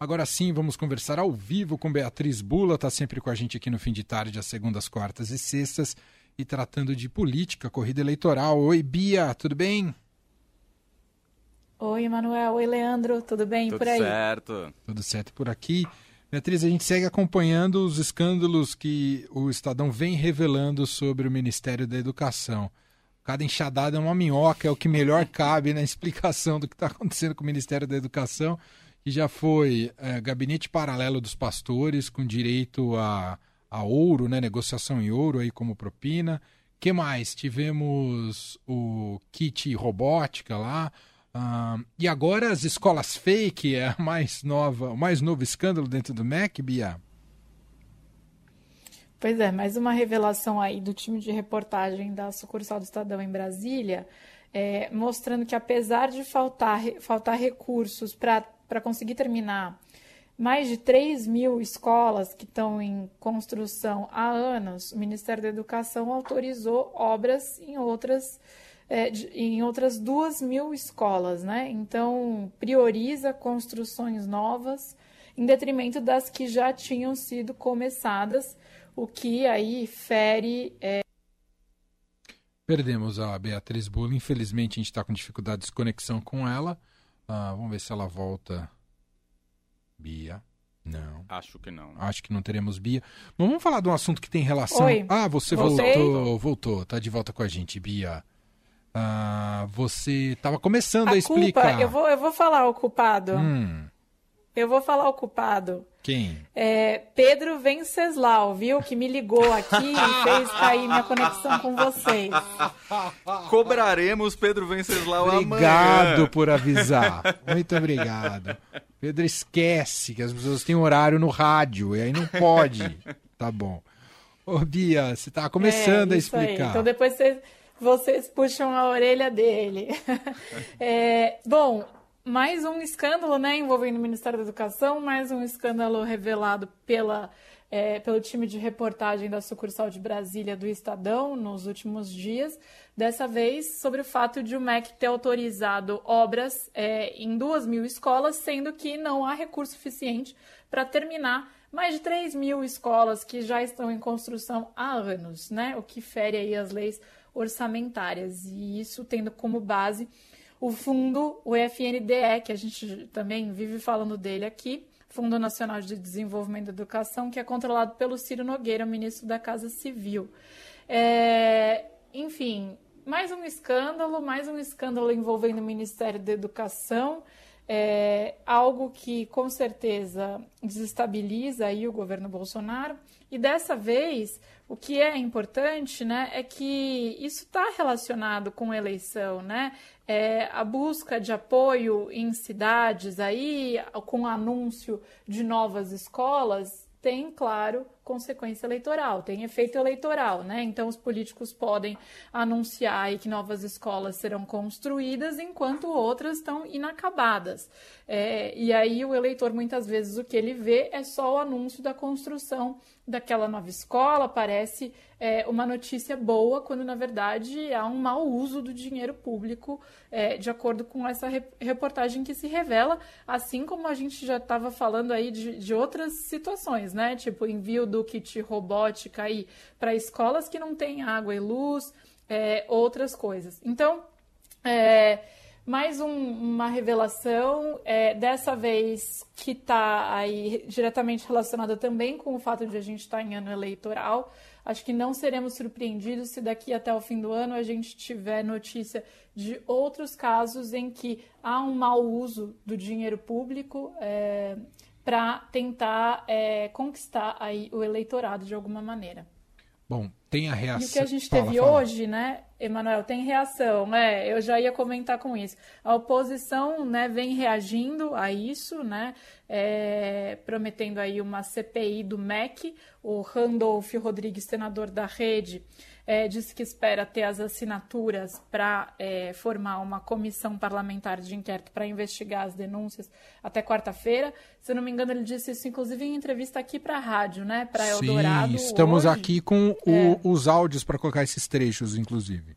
Agora sim, vamos conversar ao vivo com Beatriz Bula, está sempre com a gente aqui no fim de tarde, às segundas, quartas e sextas, e tratando de política, corrida eleitoral. Oi, Bia, tudo bem? Oi, Emanuel. Oi, Leandro. Tudo bem Tudo por aí? certo. Tudo certo por aqui. Beatriz, a gente segue acompanhando os escândalos que o Estadão vem revelando sobre o Ministério da Educação. Cada enxadada é uma minhoca, é o que melhor cabe na explicação do que está acontecendo com o Ministério da Educação que já foi é, gabinete paralelo dos pastores, com direito a, a ouro, né, negociação em ouro aí como propina. que mais? Tivemos o kit robótica lá. Uh, e agora as escolas fake é a mais nova, o mais novo escândalo dentro do MEC, Bia? Pois é, mais uma revelação aí do time de reportagem da sucursal do Estadão em Brasília, é, mostrando que apesar de faltar, faltar recursos para para conseguir terminar mais de 3 mil escolas que estão em construção há anos, o Ministério da Educação autorizou obras em outras, é, em outras 2 mil escolas, né? Então, prioriza construções novas em detrimento das que já tinham sido começadas, o que aí fere. É... Perdemos a Beatriz Bula, infelizmente a gente está com dificuldade de conexão com ela. Ah, vamos ver se ela volta. Bia. Não. Acho que não. Né? Acho que não teremos Bia. Mas vamos falar de um assunto que tem relação. Oi. Ah, você Voltei. voltou. Voltou. Tá de volta com a gente, Bia. Ah, você estava começando a, a explicar. Culpa, eu vou, eu vou falar o culpado. Hum. Eu vou falar o culpado. Quem? É Pedro Venceslau, viu? Que me ligou aqui e fez cair minha conexão com vocês. Cobraremos Pedro Venceslau obrigado amanhã. Obrigado por avisar. Muito obrigado. Pedro esquece que as pessoas têm horário no rádio e aí não pode. Tá bom. Ô, Bia, você tá começando é, a explicar. Aí. Então depois vocês, vocês puxam a orelha dele. é, bom, mais um escândalo, né, envolvendo o Ministério da Educação, mais um escândalo revelado pela, é, pelo time de reportagem da sucursal de Brasília do Estadão nos últimos dias. Dessa vez sobre o fato de o MEC ter autorizado obras é, em duas mil escolas, sendo que não há recurso suficiente para terminar mais de 3 mil escolas que já estão em construção há anos, né? O que fere aí as leis orçamentárias. E isso tendo como base o fundo, o FNDE, que a gente também vive falando dele aqui, Fundo Nacional de Desenvolvimento da Educação, que é controlado pelo Ciro Nogueira, ministro da Casa Civil. É, enfim, mais um escândalo, mais um escândalo envolvendo o Ministério da Educação, é, algo que com certeza desestabiliza aí o governo Bolsonaro. E dessa vez o que é importante, né, é que isso está relacionado com eleição, né? É, a busca de apoio em cidades aí, com anúncio de novas escolas, tem, claro, consequência eleitoral, tem efeito eleitoral, né? Então os políticos podem anunciar que novas escolas serão construídas enquanto outras estão inacabadas. É, e aí o eleitor muitas vezes o que ele vê é só o anúncio da construção daquela nova escola, parece é, uma notícia boa, quando na verdade há um mau uso do dinheiro público, é, de acordo com essa reportagem que se revela, assim como a gente já estava falando aí de, de outras situações, né? Tipo envio do do kit robótica aí para escolas que não têm água e luz, é, outras coisas. Então, é, mais um, uma revelação, é, dessa vez que está aí diretamente relacionada também com o fato de a gente estar tá em ano eleitoral. Acho que não seremos surpreendidos se daqui até o fim do ano a gente tiver notícia de outros casos em que há um mau uso do dinheiro público. É, para tentar é, conquistar aí o eleitorado de alguma maneira. Bom, tem a reação. E o que a gente fala, teve fala. hoje, né, Emanuel, tem reação, né? Eu já ia comentar com isso. A oposição, né, vem reagindo a isso, né, é, prometendo aí uma CPI do MEC. O Randolph Rodrigues, senador da Rede, é, disse que espera ter as assinaturas para é, formar uma comissão parlamentar de inquérito para investigar as denúncias até quarta-feira. Se eu não me engano, ele disse isso, inclusive, em entrevista aqui para a rádio, né? Para Eldorado. Sim, estamos hoje. aqui com o, é. Os áudios para colocar esses trechos, inclusive.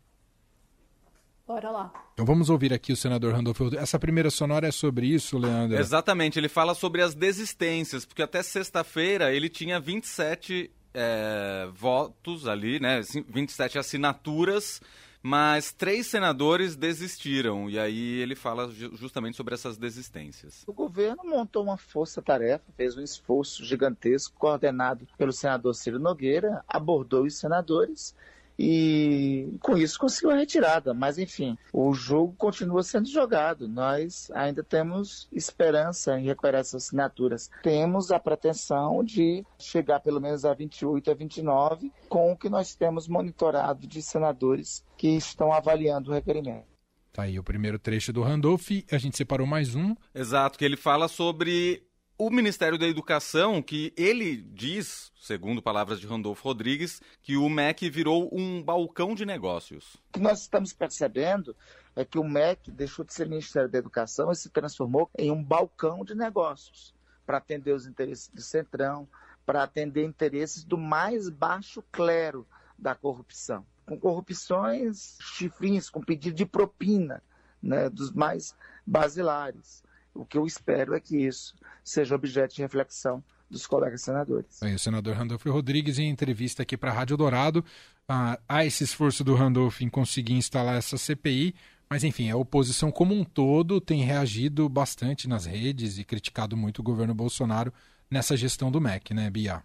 Bora lá. Então vamos ouvir aqui o senador Randolfo. Essa primeira sonora é sobre isso, Leandro? Exatamente, ele fala sobre as desistências, porque até sexta-feira ele tinha 27 é, votos ali, né? 27 assinaturas mas três senadores desistiram e aí ele fala justamente sobre essas desistências. O governo montou uma força-tarefa, fez um esforço gigantesco, coordenado pelo senador Ciro Nogueira, abordou os senadores e com isso conseguiu a retirada. Mas enfim, o jogo continua sendo jogado. Nós ainda temos esperança em recuperar essas assinaturas. Temos a pretensão de chegar pelo menos a 28 a 29 com o que nós temos monitorado de senadores que estão avaliando o requerimento. Tá aí o primeiro trecho do Randolph. A gente separou mais um. Exato, que ele fala sobre o Ministério da Educação, que ele diz, segundo palavras de Randolfo Rodrigues, que o MEC virou um balcão de negócios. O que nós estamos percebendo é que o MEC deixou de ser Ministério da Educação e se transformou em um balcão de negócios para atender os interesses do Centrão, para atender interesses do mais baixo clero da corrupção, com corrupções chifrinhos, com pedido de propina, né, dos mais basilares. O que eu espero é que isso seja objeto de reflexão dos colegas senadores. o senador Randolfo Rodrigues, em entrevista aqui para a Rádio Dourado, ah, há esse esforço do Randolfo em conseguir instalar essa CPI, mas enfim, a oposição como um todo tem reagido bastante nas redes e criticado muito o governo Bolsonaro nessa gestão do MEC, né, Bia?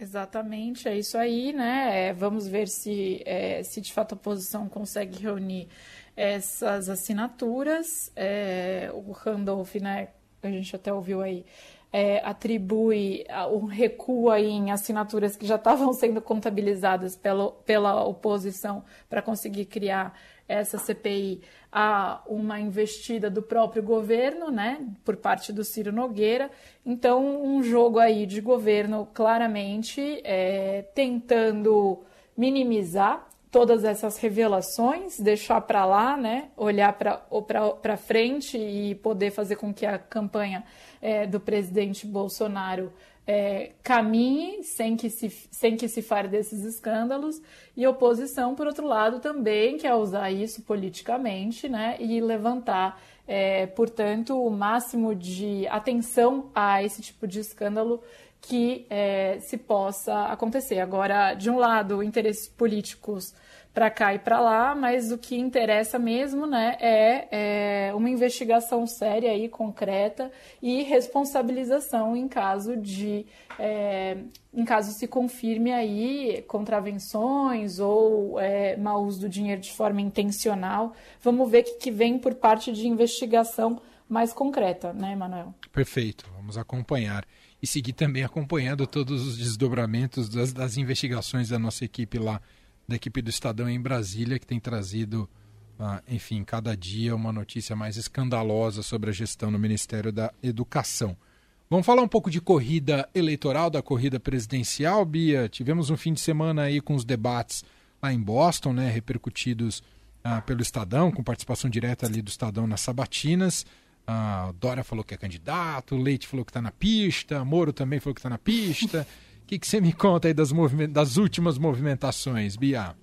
Exatamente, é isso aí, né? É, vamos ver se, é, se de fato a oposição consegue reunir essas assinaturas. É, o Randolph, né, a gente até ouviu aí, é, atribui um recuo aí em assinaturas que já estavam sendo contabilizadas pela, pela oposição para conseguir criar essa CPI a uma investida do próprio governo, né, por parte do Ciro Nogueira. Então, um jogo aí de governo claramente é, tentando minimizar todas essas revelações, deixar para lá, né, olhar para frente e poder fazer com que a campanha é, do presidente Bolsonaro é, caminhe sem que, se, sem que se fale desses escândalos, e oposição, por outro lado, também quer usar isso politicamente né, e levantar, é, portanto, o máximo de atenção a esse tipo de escândalo que é, se possa acontecer. Agora, de um lado, interesses políticos para cá e para lá, mas o que interessa mesmo né, é, é, uma investigação séria e concreta e responsabilização em caso de é, em caso se confirme aí contravenções ou é, mau uso do dinheiro de forma intencional. Vamos ver o que, que vem por parte de investigação mais concreta, né, Manuel? Perfeito, vamos acompanhar e seguir também acompanhando todos os desdobramentos das, das investigações da nossa equipe lá da equipe do Estadão em Brasília, que tem trazido, ah, enfim, cada dia uma notícia mais escandalosa sobre a gestão no Ministério da Educação. Vamos falar um pouco de corrida eleitoral, da corrida presidencial, Bia. Tivemos um fim de semana aí com os debates lá em Boston, né, repercutidos ah, pelo Estadão, com participação direta ali do Estadão nas sabatinas. Ah, Dória falou que é candidato, Leite falou que está na pista, Moro também falou que está na pista. que, que você me conta aí das, das últimas movimentações, Bia?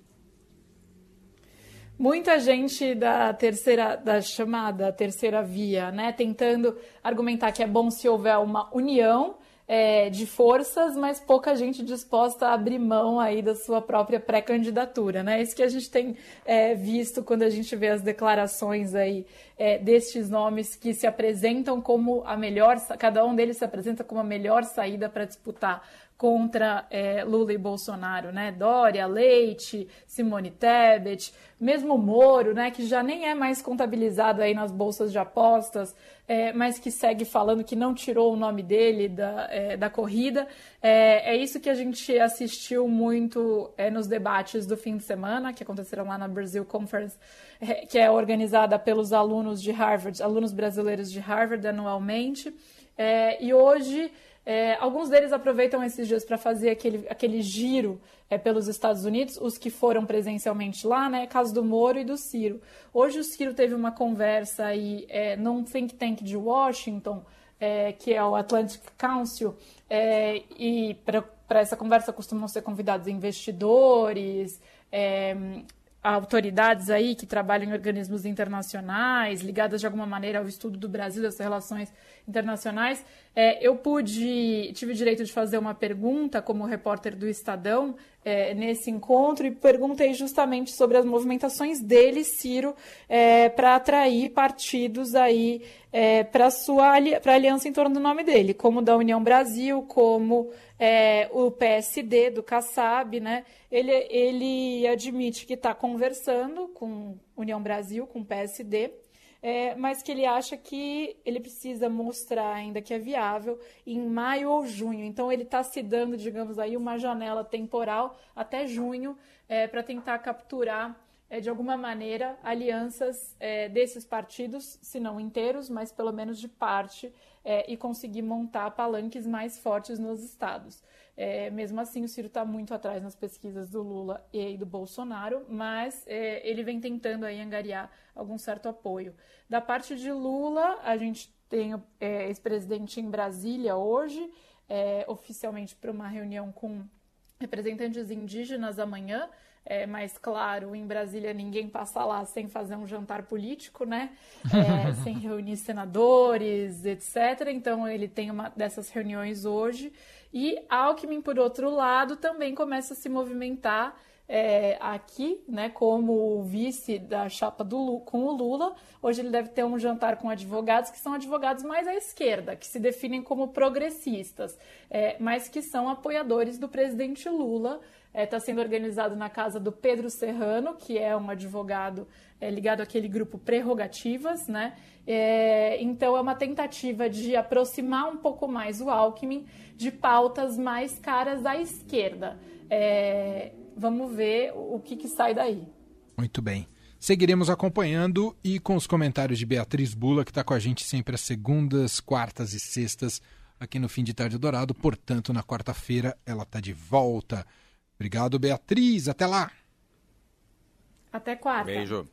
Muita gente da terceira, da chamada terceira via, né, tentando argumentar que é bom se houver uma união é, de forças, mas pouca gente disposta a abrir mão aí da sua própria pré-candidatura, né? Isso que a gente tem é, visto quando a gente vê as declarações aí é, destes nomes que se apresentam como a melhor, cada um deles se apresenta como a melhor saída para disputar contra é, Lula e Bolsonaro, né? Dória, Leite, Simone Tebet, mesmo Moro, né? Que já nem é mais contabilizado aí nas bolsas de apostas, é, mas que segue falando que não tirou o nome dele da, é, da corrida. É, é, isso que a gente assistiu muito é, nos debates do fim de semana, que aconteceram lá na Brasil Conference, é, que é organizada pelos alunos de Harvard, alunos brasileiros de Harvard anualmente. e hoje é, alguns deles aproveitam esses dias para fazer aquele, aquele giro é, pelos Estados Unidos, os que foram presencialmente lá, né? Caso do Moro e do Ciro. Hoje o Ciro teve uma conversa aí é, num think tank de Washington, é, que é o Atlantic Council, é, e para essa conversa costumam ser convidados investidores, é, autoridades aí que trabalham em organismos internacionais, ligadas de alguma maneira ao estudo do Brasil, das relações internacionais. É, eu pude, tive o direito de fazer uma pergunta como repórter do Estadão é, nesse encontro e perguntei justamente sobre as movimentações dele, Ciro, é, para atrair partidos aí é, para sua para aliança em torno do nome dele, como da União Brasil, como é, o PSD do Kassab, né? Ele, ele admite que está conversando com União Brasil, com o PSD, é, mas que ele acha que ele precisa mostrar ainda que é viável em maio ou junho. Então ele está se dando, digamos aí, uma janela temporal até junho é, para tentar capturar é, de alguma maneira alianças é, desses partidos, se não inteiros, mas pelo menos de parte, é, e conseguir montar palanques mais fortes nos estados. É, mesmo assim, o Ciro está muito atrás nas pesquisas do Lula e do Bolsonaro, mas é, ele vem tentando aí angariar algum certo apoio. Da parte de Lula, a gente tem é, ex-presidente em Brasília hoje, oficialmente para uma reunião com representantes indígenas amanhã. É, mas, claro, em Brasília ninguém passa lá sem fazer um jantar político, né? É, sem reunir senadores, etc. Então, ele tem uma dessas reuniões hoje. E Alckmin, por outro lado, também começa a se movimentar é, aqui, né, como vice da chapa do, com o Lula. Hoje ele deve ter um jantar com advogados que são advogados mais à esquerda, que se definem como progressistas, é, mas que são apoiadores do presidente Lula. Está é, tá sendo organizado na casa do Pedro Serrano, que é um advogado é, ligado àquele grupo Prerrogativas, né? É, então é uma tentativa de aproximar um pouco mais o Alckmin de pautas mais caras à esquerda. É, vamos ver o que, que sai daí. Muito bem. Seguiremos acompanhando e com os comentários de Beatriz Bula, que está com a gente sempre às segundas, quartas e sextas aqui no Fim de Tarde Dourado. Portanto, na quarta-feira ela está de volta. Obrigado, Beatriz. Até lá. Até quarta. Beijo.